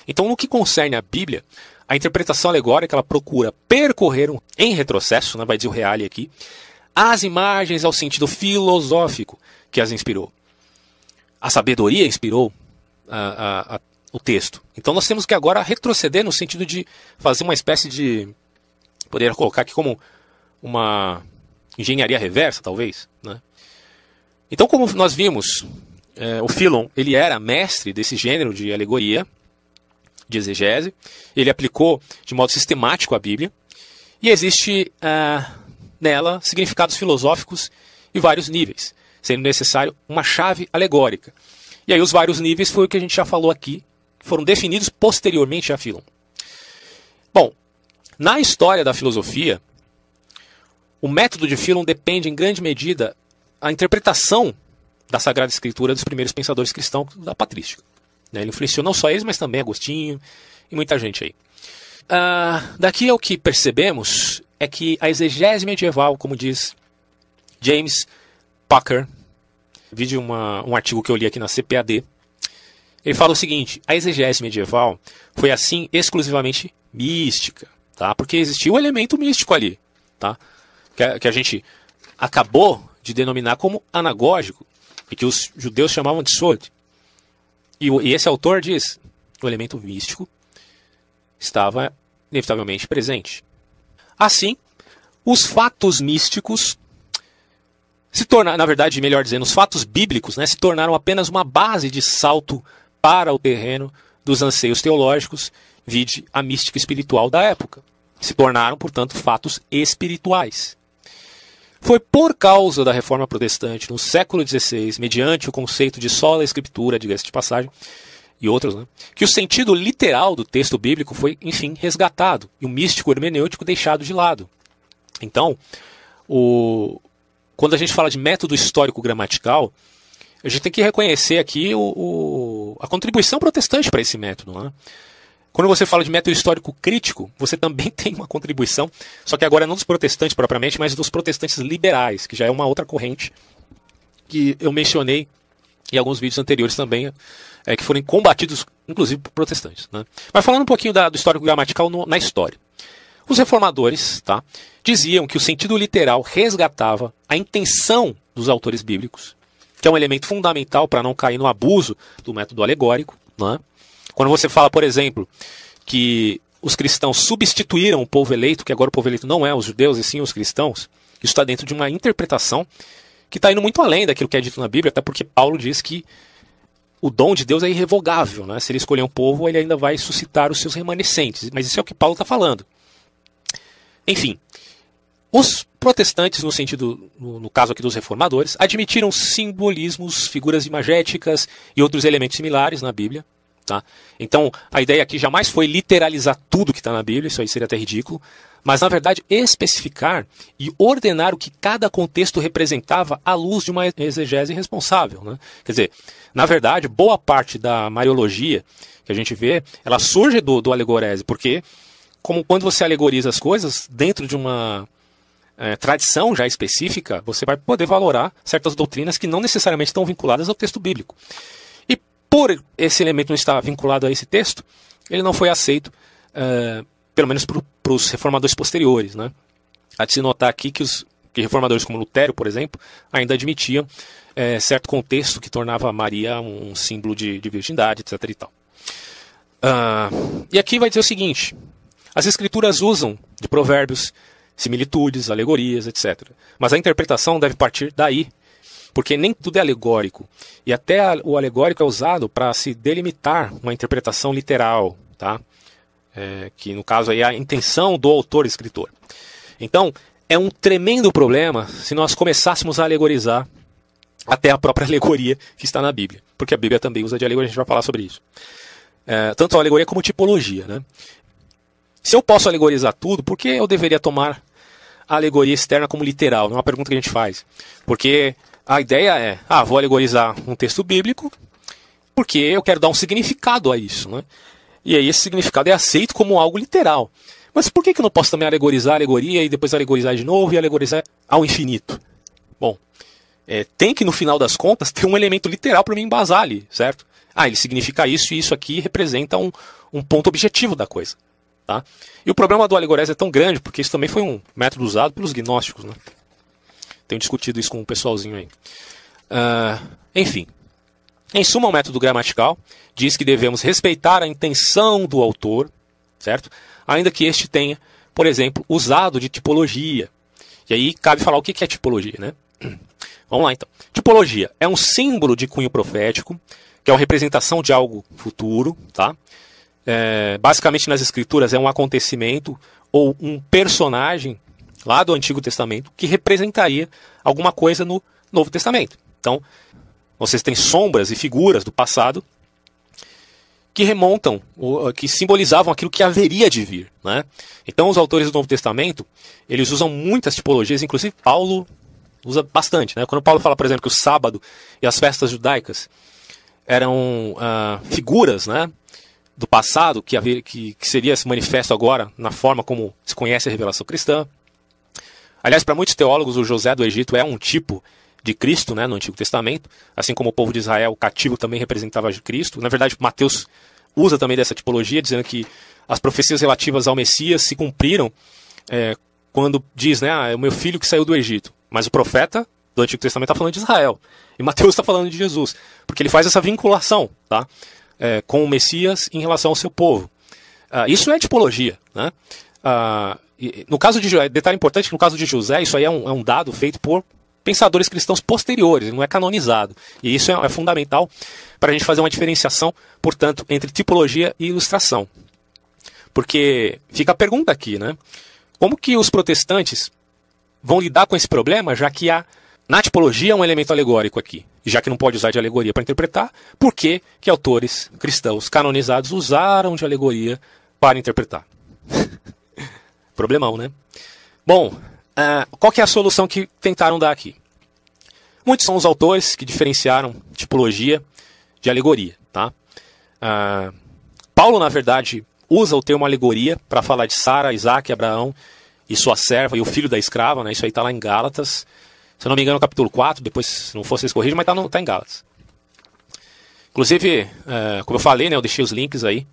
Então, no que concerne a Bíblia, a interpretação alegórica ela procura percorrer um, em retrocesso, né, vai dizer o Reale aqui, as imagens ao sentido filosófico que as inspirou. A sabedoria inspirou a, a, a, o texto. Então nós temos que agora retroceder no sentido de fazer uma espécie de poderia colocar aqui como uma engenharia reversa, talvez. Né? Então, como nós vimos, é, o Philon ele era mestre desse gênero de alegoria, de exegese, ele aplicou de modo sistemático a Bíblia, e existe é, nela significados filosóficos e vários níveis, sendo necessário uma chave alegórica. E aí os vários níveis foi o que a gente já falou aqui, foram definidos posteriormente a Philon. Bom, na história da filosofia, o método de Philon depende em grande medida da interpretação da Sagrada Escritura dos primeiros pensadores cristãos da patrística. Né, ele influenciou não só eles, mas também Agostinho e muita gente aí. Uh, daqui o que percebemos é que a exegese medieval, como diz James Packer, vídeo uma, um artigo que eu li aqui na CPAD, ele fala o seguinte: a exegese medieval foi assim exclusivamente mística tá? Porque existia um elemento místico ali, tá? Que a, que a gente acabou de denominar como anagógico e que os judeus chamavam de sod. E, e esse autor diz: o elemento místico estava inevitavelmente presente. Assim, os fatos místicos se tornaram, na verdade, melhor dizendo, os fatos bíblicos, né, se tornaram apenas uma base de salto para o terreno dos anseios teológicos vide a mística espiritual da época. Se tornaram, portanto, fatos espirituais. Foi por causa da reforma protestante no século XVI, mediante o conceito de sola escritura, diga-se de passagem, e outros, né, que o sentido literal do texto bíblico foi, enfim, resgatado e o místico hermenêutico deixado de lado. Então, o... quando a gente fala de método histórico gramatical, a gente tem que reconhecer aqui o, o... a contribuição protestante para esse método. Né? Quando você fala de método histórico crítico, você também tem uma contribuição, só que agora não dos protestantes propriamente, mas dos protestantes liberais, que já é uma outra corrente que eu mencionei em alguns vídeos anteriores também, é, que foram combatidos inclusive por protestantes. Né? Mas falando um pouquinho da, do histórico gramatical no, na história. Os reformadores tá, diziam que o sentido literal resgatava a intenção dos autores bíblicos, que é um elemento fundamental para não cair no abuso do método alegórico. Né? Quando você fala, por exemplo, que os cristãos substituíram o povo eleito, que agora o povo eleito não é os judeus e sim os cristãos, isso está dentro de uma interpretação que está indo muito além daquilo que é dito na Bíblia, até porque Paulo diz que o dom de Deus é irrevogável. Né? Se ele escolher um povo, ele ainda vai suscitar os seus remanescentes. Mas isso é o que Paulo está falando. Enfim, os protestantes, no sentido, no, no, caso aqui dos reformadores, admitiram simbolismos, figuras imagéticas e outros elementos similares na Bíblia. Tá? Então, a ideia aqui jamais foi literalizar tudo que está na Bíblia, isso aí seria até ridículo, mas na verdade especificar e ordenar o que cada contexto representava à luz de uma exegese responsável. Né? Quer dizer, na verdade, boa parte da mariologia que a gente vê, ela surge do, do alegorese, porque como quando você alegoriza as coisas dentro de uma é, tradição já específica, você vai poder valorar certas doutrinas que não necessariamente estão vinculadas ao texto bíblico. Por esse elemento não estar vinculado a esse texto, ele não foi aceito, é, pelo menos para os reformadores posteriores. Né? Há de se notar aqui que os que reformadores como Lutero, por exemplo, ainda admitiam é, certo contexto que tornava Maria um símbolo de, de virgindade, etc. E, tal. Uh, e aqui vai dizer o seguinte: as escrituras usam de provérbios, similitudes, alegorias, etc. Mas a interpretação deve partir daí, porque nem tudo é alegórico. E até o alegórico é usado para se delimitar uma interpretação literal, tá? É, que no caso aí é a intenção do autor escritor. Então, é um tremendo problema se nós começássemos a alegorizar até a própria alegoria que está na Bíblia. Porque a Bíblia também usa de alegoria, a gente vai falar sobre isso. É, tanto a alegoria como tipologia. Né? Se eu posso alegorizar tudo, por que eu deveria tomar a alegoria externa como literal? É uma pergunta que a gente faz. Porque a ideia é, ah, vou alegorizar um texto bíblico, porque eu quero dar um significado a isso. Né? E aí esse significado é aceito como algo literal. Mas por que, que eu não posso também alegorizar a alegoria e depois alegorizar de novo e alegorizar ao infinito? Bom, é, tem que no final das contas ter um elemento literal para me embasar ali, certo? Ah, ele significa isso e isso aqui representa um, um ponto objetivo da coisa. Tá? E o problema do alegorese é tão grande, porque isso também foi um método usado pelos gnósticos. Né? Tenho discutido isso com o pessoalzinho aí. Uh, enfim, em suma, o método gramatical diz que devemos respeitar a intenção do autor, certo? Ainda que este tenha, por exemplo, usado de tipologia. E aí cabe falar o que é tipologia, né? Vamos lá então. Tipologia é um símbolo de cunho profético, que é uma representação de algo futuro, tá? é, basicamente nas escrituras é um acontecimento ou um personagem lá do Antigo Testamento que representaria alguma coisa no Novo Testamento. Então, vocês têm sombras e figuras do passado que remontam, que simbolizavam aquilo que haveria de vir. Né? Então, os autores do Novo Testamento, eles usam muitas tipologias, inclusive Paulo usa bastante. Né? Quando Paulo fala, por exemplo, que o sábado e as festas judaicas eram uh, figuras né, do passado que, haver, que, que seria esse manifesto agora na forma como se conhece a revelação cristã. Aliás, para muitos teólogos, o José do Egito é um tipo de Cristo né, no Antigo Testamento, assim como o povo de Israel, o cativo também representava Cristo. Na verdade, Mateus usa também dessa tipologia, dizendo que as profecias relativas ao Messias se cumpriram é, quando diz, né, ah, é o meu filho que saiu do Egito. Mas o profeta do Antigo Testamento está falando de Israel. E Mateus está falando de Jesus. Porque ele faz essa vinculação. Tá? é, com o Messias em relação ao seu povo. Uh, isso é tipologia. Né? Uh, no caso de detalhe importante no caso de José, isso aí é um, é um dado feito por pensadores cristãos posteriores, não é canonizado. E isso é, é fundamental para a gente fazer uma diferenciação, portanto, entre tipologia e ilustração. Porque fica a pergunta aqui, né? Como que os protestantes vão lidar com esse problema, já que há na tipologia é um elemento alegórico aqui. Já que não pode usar de alegoria para interpretar, por que, que autores cristãos canonizados usaram de alegoria para interpretar? Problemão, né? Bom, uh, qual é a solução que tentaram dar aqui? Muitos são os autores que diferenciaram tipologia de alegoria. Tá? Uh, Paulo, na verdade, usa o termo alegoria para falar de Sara, Isaac, Abraão e sua serva e o filho da escrava. Né? Isso aí está lá em Gálatas. Se eu não me engano, no capítulo 4, depois, se não for, vocês corrigem, mas está tá em Gálatas. Inclusive, uh, como eu falei, né, eu deixei os links aí,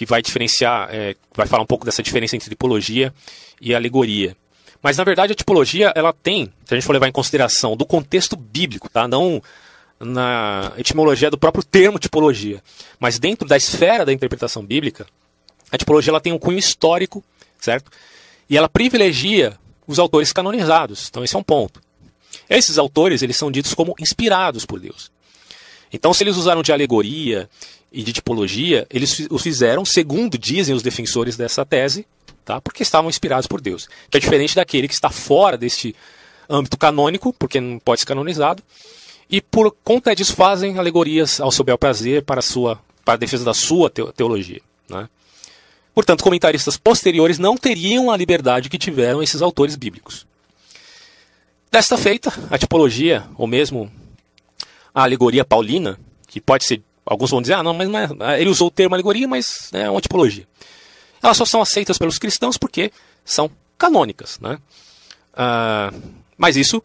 que vai diferenciar, é, vai falar um pouco dessa diferença entre tipologia e alegoria. Mas na verdade a tipologia ela tem, se a gente for levar em consideração do contexto bíblico, tá? Não na etimologia do próprio termo tipologia, mas dentro da esfera da interpretação bíblica, a tipologia ela tem um cunho histórico, certo? E ela privilegia os autores canonizados. Então esse é um ponto. Esses autores, eles são ditos como inspirados por Deus. Então se eles usaram de alegoria e de tipologia, eles o fizeram segundo dizem os defensores dessa tese, tá? Porque estavam inspirados por Deus. Que é diferente daquele que está fora deste âmbito canônico, porque não pode ser canonizado, e por conta disso fazem alegorias ao seu bel prazer para a, sua, para a defesa da sua teologia. Né? Portanto, comentaristas posteriores não teriam a liberdade que tiveram esses autores bíblicos. Desta feita, a tipologia, ou mesmo a alegoria paulina, que pode ser, alguns vão dizer, ah, não, mas é, ele usou o termo alegoria, mas é uma tipologia. Elas só são aceitas pelos cristãos porque são canônicas. Né? Ah, mas isso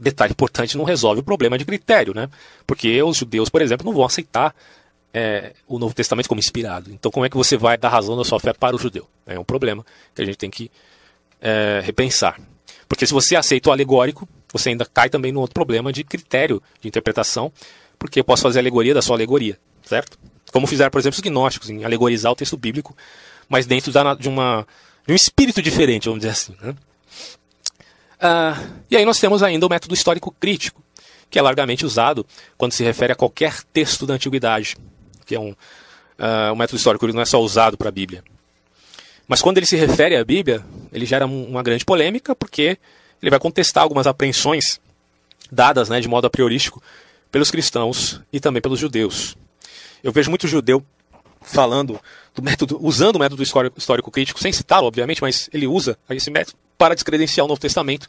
detalhe importante, não resolve o problema de critério, né? Porque os judeus, por exemplo, não vão aceitar é, o Novo Testamento como inspirado. Então, como é que você vai dar razão da sua fé para o judeu? É um problema que a gente tem que é, repensar. Porque se você aceita o alegórico, você ainda cai também no outro problema de critério de interpretação, porque eu posso fazer alegoria da sua alegoria, certo? Como fizeram, por exemplo, os gnósticos, em alegorizar o texto bíblico, mas dentro de, uma, de um espírito diferente, vamos dizer assim. Né? Uh, e aí nós temos ainda o método histórico crítico, que é largamente usado quando se refere a qualquer texto da antiguidade, que é um, uh, o método histórico não é só usado para a Bíblia. Mas quando ele se refere à Bíblia, ele gera uma grande polêmica, porque ele vai contestar algumas apreensões dadas né, de modo a priorístico pelos cristãos e também pelos judeus. Eu vejo muito judeu falando do método, usando o método histórico, crítico, sem citá-lo, obviamente, mas ele usa esse método para descredenciar o Novo Testamento.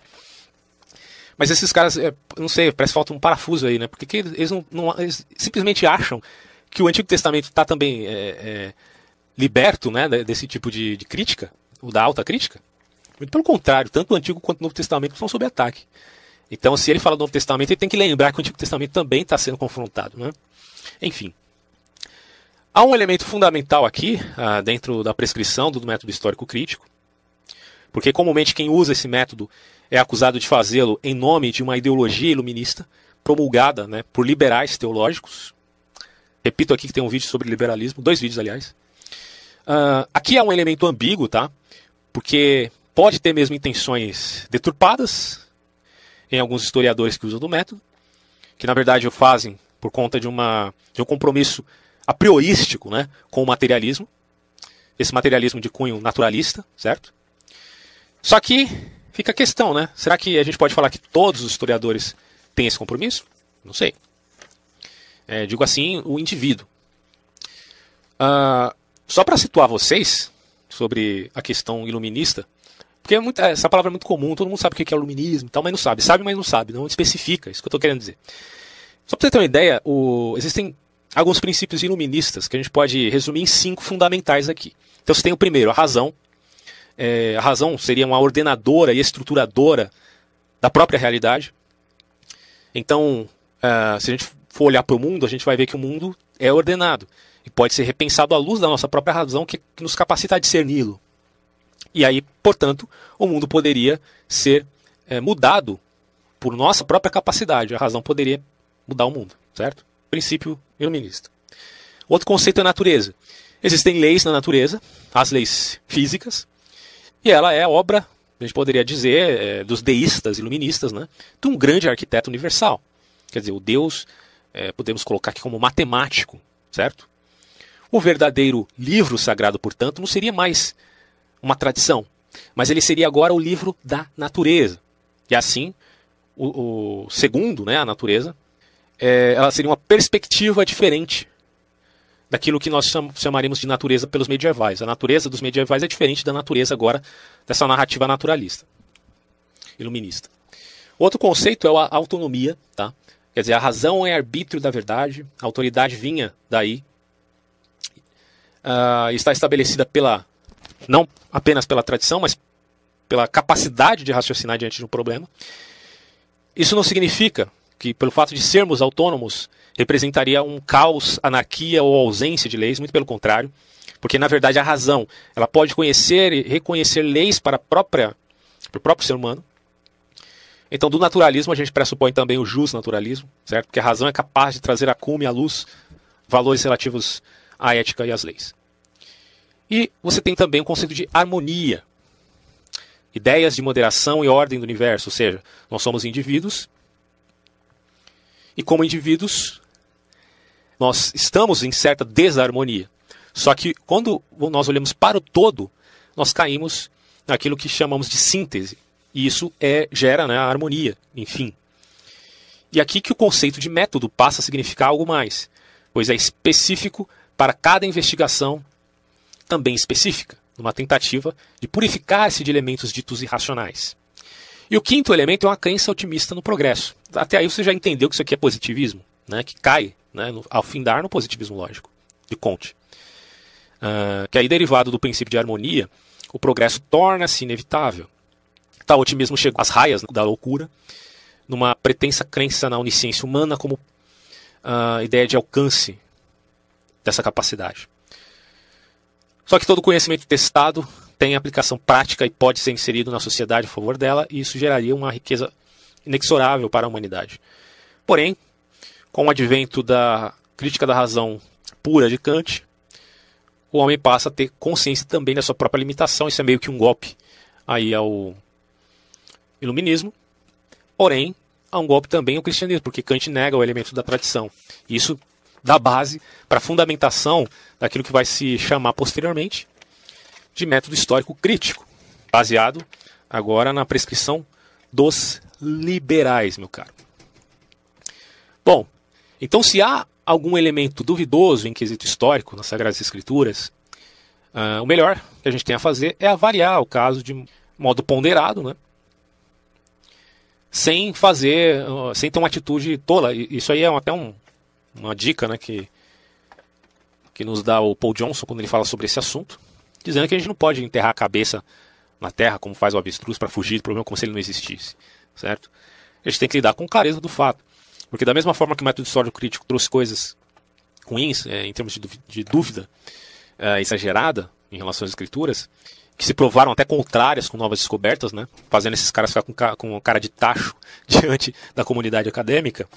Mas esses caras, é, não sei, parece que falta um parafuso aí, né? Porque eles, não, não eles simplesmente acham que o Antigo Testamento está também é, é, liberto né, desse tipo de, de crítica, o da alta crítica. Muito pelo contrário, tanto o Antigo quanto o Novo Testamento estão sob ataque. Então, se ele fala do Novo Testamento, ele tem que lembrar que o Antigo Testamento também está sendo confrontado. Né? Enfim. Há um elemento fundamental aqui, ah, dentro da prescrição do método histórico crítico, porque comumente quem usa esse método é acusado de fazê-lo em nome de uma ideologia iluminista promulgada né, por liberais teológicos. Repito aqui que tem um vídeo sobre liberalismo, dois vídeos, aliás. Uh, aqui é um elemento ambíguo, tá? Porque pode ter mesmo intenções deturpadas em alguns historiadores que usam do método, que na verdade o fazem por conta de, uma, de um compromisso a priorístico né, com o materialismo, esse materialismo de cunho naturalista, certo? Só que fica a questão, né? Será que a gente pode falar que todos os historiadores têm esse compromisso? Não sei. É, digo assim, o indivíduo. Uh, só para situar vocês sobre a questão iluminista, porque é muito, essa palavra é muito comum, todo mundo sabe o que é iluminismo e tal, mas não sabe. Sabe, mas não sabe, não especifica, isso que eu estou querendo dizer. Só para você ter uma ideia, o, existem alguns princípios iluministas que a gente pode resumir em cinco fundamentais aqui. Então você tem o primeiro, a razão, é, a razão seria uma ordenadora e estruturadora da própria realidade. Então, uh, se a gente for olhar para o mundo, a gente vai ver que o mundo é ordenado e pode ser repensado à luz da nossa própria razão que, que nos capacita a discerni-lo. E aí, portanto, o mundo poderia ser é, mudado por nossa própria capacidade. A razão poderia mudar o mundo, certo? Princípio iluminista. Outro conceito é a natureza. Existem leis na natureza, as leis físicas, e ela é obra, a gente poderia dizer, é, dos deístas iluministas, né, de um grande arquiteto universal. Quer dizer, o Deus, é, podemos colocar aqui como matemático, certo? O verdadeiro livro sagrado, portanto, não seria mais uma tradição, mas ele seria agora o livro da natureza. E assim, o, o segundo, né, a natureza, é, ela seria uma perspectiva diferente daquilo que nós chamaríamos de natureza pelos medievais. A natureza dos medievais é diferente da natureza agora dessa narrativa naturalista, iluminista. Outro conceito é a autonomia, tá? Quer dizer, a razão é arbítrio da verdade, a autoridade vinha daí, uh, está estabelecida pela não apenas pela tradição, mas pela capacidade de raciocinar diante de um problema. Isso não significa que pelo fato de sermos autônomos representaria um caos, anarquia ou ausência de leis, muito pelo contrário, porque na verdade a razão ela pode conhecer e reconhecer leis para, própria, para o próprio ser humano. Então, do naturalismo, a gente pressupõe também o jus naturalismo, certo? Porque a razão é capaz de trazer a cume, à luz, valores relativos à ética e às leis. E você tem também o conceito de harmonia, ideias de moderação e ordem do universo, ou seja, nós somos indivíduos e como indivíduos nós estamos em certa desarmonia. Só que quando nós olhamos para o todo, nós caímos naquilo que chamamos de síntese. E isso é, gera né, a harmonia, enfim. E aqui que o conceito de método passa a significar algo mais, pois é específico para cada investigação também específica, numa tentativa de purificar-se de elementos ditos irracionais. E o quinto elemento é uma crença otimista no progresso. Até aí você já entendeu que isso aqui é positivismo, né, que cai né, no, ao findar no positivismo lógico, de Comte. Uh, que aí, derivado do princípio de harmonia, o progresso torna-se inevitável. Tal otimismo chegou às raias da loucura, numa pretensa crença na onisciência humana como uh, ideia de alcance dessa capacidade. Só que todo conhecimento testado tem aplicação prática e pode ser inserido na sociedade a favor dela, e isso geraria uma riqueza inexorável para a humanidade. Porém, com o advento da crítica da razão pura de Kant, o homem passa a ter consciência também da sua própria limitação. Isso é meio que um golpe aí ao iluminismo. Porém, há um golpe também ao cristianismo, porque Kant nega o elemento da tradição. Isso dá base para a fundamentação daquilo que vai se chamar posteriormente de método histórico crítico, baseado agora na prescrição dos liberais, meu caro. Bom, então se há algum elemento duvidoso em quesito histórico nas Sagradas Escrituras, uh, o melhor que a gente tem a fazer é avaliar o caso de modo ponderado, né? sem fazer, uh, sem ter uma atitude tola. Isso aí é até um, uma dica né, que, que nos dá o Paul Johnson quando ele fala sobre esse assunto, dizendo que a gente não pode enterrar a cabeça na terra como faz o avestruz para fugir do problema como se ele não existisse, certo? A gente tem que lidar com clareza do fato. Porque da mesma forma que o método histórico crítico trouxe coisas ruins, é, em termos de, de dúvida é, exagerada em relação às escrituras, que se provaram até contrárias com novas descobertas, né? fazendo esses caras ficar com, cara de tacho diante da comunidade acadêmica,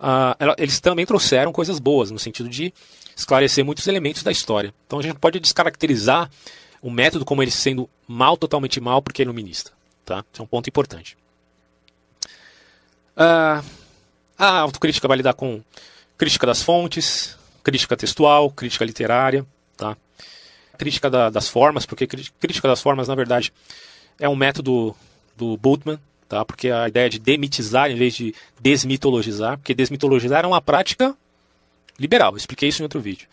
uh, eles também trouxeram coisas boas, no sentido de esclarecer muitos elementos da história. Então a gente pode descaracterizar o método como ele sendo mal, totalmente mal, porque é iluminista. Tá? Isso é um ponto importante. Uh, a autocrítica vai lidar com crítica das fontes, crítica textual, crítica literária, tá? Crítica da, das formas, porque crítica das formas, na verdade, é um método do Bultmann, tá? porque a ideia de demitizar em vez de desmitologizar, porque desmitologizar é uma prática liberal, expliquei isso em outro vídeo.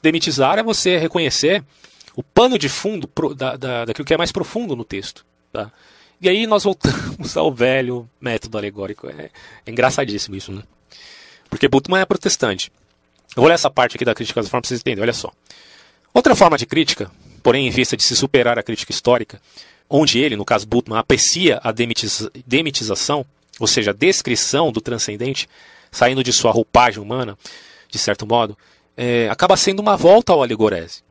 Demitizar é você reconhecer o pano de fundo da, da, daquilo que é mais profundo no texto. Tá? E aí nós voltamos ao velho método alegórico. É, é engraçadíssimo isso, né? Porque Bultmann é protestante. Eu vou ler essa parte aqui da crítica das formas para vocês entenderem, olha só. Outra forma de crítica, porém em vista de se superar a crítica histórica, onde ele, no caso Bultmann, aprecia a demitiza demitização, ou seja, a descrição do transcendente, saindo de sua roupagem humana, de certo modo, é, acaba sendo uma volta ao alegorese.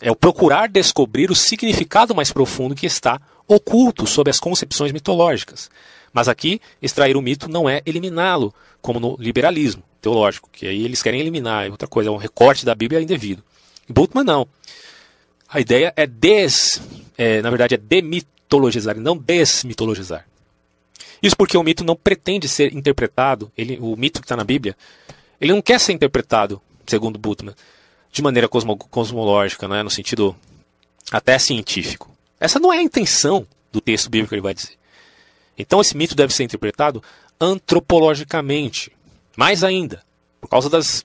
É o procurar descobrir o significado mais profundo que está oculto sob as concepções mitológicas. Mas aqui, extrair o mito não é eliminá-lo, como no liberalismo teológico, que aí eles querem eliminar, é outra coisa, é um recorte da Bíblia indevido. Bultmann, não. A ideia é des. É, na verdade, é demitologizar não desmitologizar. Isso porque o mito não pretende ser interpretado, ele, o mito que está na Bíblia, ele não quer ser interpretado, segundo Bultmann, de maneira cosmo, cosmológica, né, no sentido até científico. Essa não é a intenção do texto bíblico que ele vai dizer. Então esse mito deve ser interpretado antropologicamente. Mais ainda, por causa das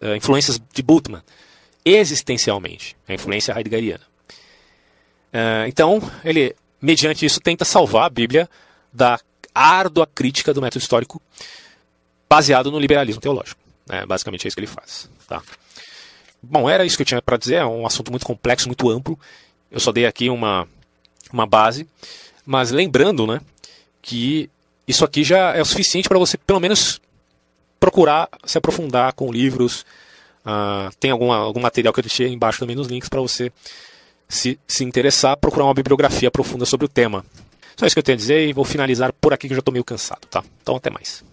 uh, influências de Bultmann, existencialmente, a influência heideggeriana. Uh, então, ele, mediante isso, tenta salvar a Bíblia da árdua crítica do método histórico baseado no liberalismo teológico. É, basicamente é isso que ele faz. Tá? Bom, era isso que eu tinha para dizer, é um assunto muito complexo, muito amplo. Eu só dei aqui uma, uma base, mas lembrando né, que isso aqui já é o suficiente para você, pelo menos, procurar se aprofundar com livros. Uh, tem alguma, algum material que eu deixei embaixo também nos links para você se, se interessar, procurar uma bibliografia profunda sobre o tema. Só isso que eu tenho a dizer e vou finalizar por aqui que eu já estou meio cansado, tá? Então até mais.